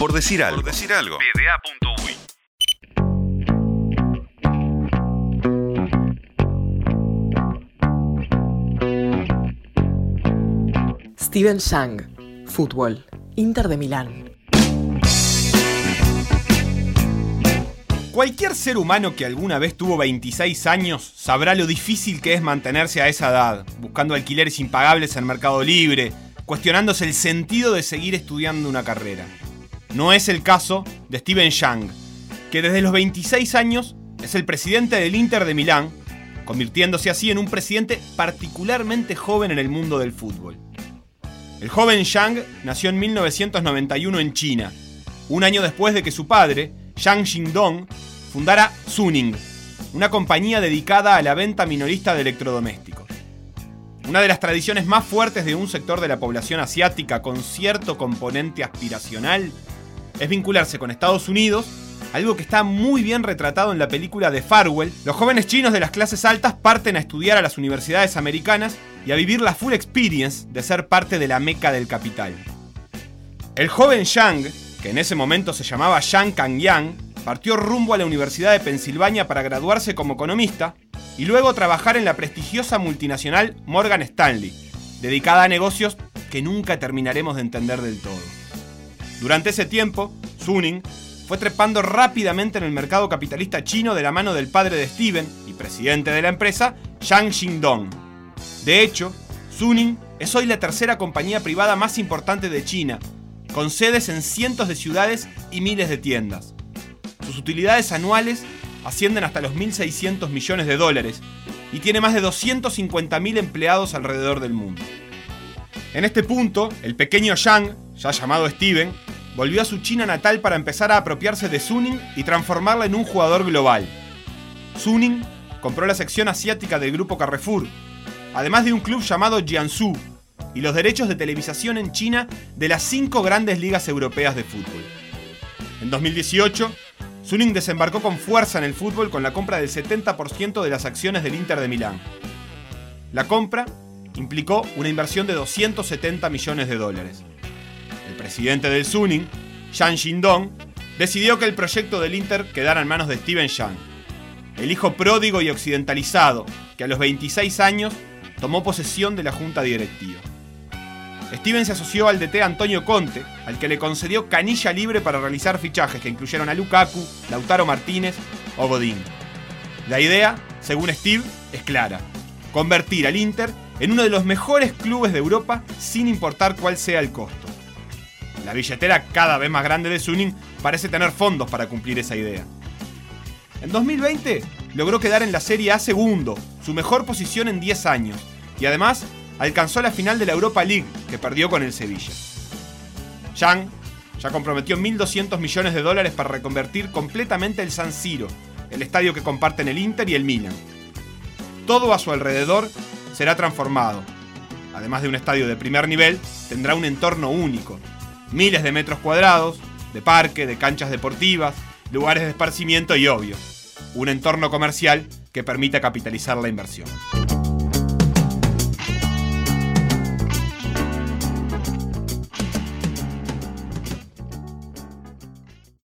Por decir algo. Por decir algo. Steven Shang, fútbol, Inter de Milán. Cualquier ser humano que alguna vez tuvo 26 años sabrá lo difícil que es mantenerse a esa edad, buscando alquileres impagables en Mercado Libre, cuestionándose el sentido de seguir estudiando una carrera. No es el caso de Steven Yang, que desde los 26 años es el presidente del Inter de Milán, convirtiéndose así en un presidente particularmente joven en el mundo del fútbol. El joven Yang nació en 1991 en China, un año después de que su padre, Yang Xingdong, fundara Suning, una compañía dedicada a la venta minorista de electrodomésticos. Una de las tradiciones más fuertes de un sector de la población asiática con cierto componente aspiracional es vincularse con Estados Unidos, algo que está muy bien retratado en la película de Farwell. Los jóvenes chinos de las clases altas parten a estudiar a las universidades americanas y a vivir la full experience de ser parte de la meca del capital. El joven Yang, que en ese momento se llamaba Yang Kangyang, partió rumbo a la Universidad de Pensilvania para graduarse como economista y luego trabajar en la prestigiosa multinacional Morgan Stanley, dedicada a negocios que nunca terminaremos de entender del todo. Durante ese tiempo, Suning fue trepando rápidamente en el mercado capitalista chino de la mano del padre de Steven y presidente de la empresa, Yang Xingdong. De hecho, Suning es hoy la tercera compañía privada más importante de China, con sedes en cientos de ciudades y miles de tiendas. Sus utilidades anuales ascienden hasta los 1.600 millones de dólares y tiene más de 250.000 empleados alrededor del mundo. En este punto, el pequeño Yang, ya llamado Steven, volvió a su China natal para empezar a apropiarse de Suning y transformarla en un jugador global. Suning compró la sección asiática del grupo Carrefour, además de un club llamado Jiangsu y los derechos de televisación en China de las cinco grandes ligas europeas de fútbol. En 2018, Suning desembarcó con fuerza en el fútbol con la compra del 70% de las acciones del Inter de Milán. La compra implicó una inversión de 270 millones de dólares. Presidente del Suning, Yang Xindong, decidió que el proyecto del Inter quedara en manos de Steven Yang, el hijo pródigo y occidentalizado que a los 26 años tomó posesión de la junta directiva. Steven se asoció al DT Antonio Conte, al que le concedió canilla libre para realizar fichajes que incluyeron a Lukaku, Lautaro Martínez o Godín. La idea, según Steve, es clara: convertir al Inter en uno de los mejores clubes de Europa sin importar cuál sea el costo. La billetera cada vez más grande de Suning parece tener fondos para cumplir esa idea. En 2020 logró quedar en la Serie A segundo, su mejor posición en 10 años, y además alcanzó la final de la Europa League, que perdió con el Sevilla. Yang ya comprometió 1.200 millones de dólares para reconvertir completamente el San Siro, el estadio que comparten el Inter y el Milan. Todo a su alrededor será transformado. Además de un estadio de primer nivel, tendrá un entorno único. Miles de metros cuadrados, de parque, de canchas deportivas, lugares de esparcimiento y obvio, un entorno comercial que permita capitalizar la inversión.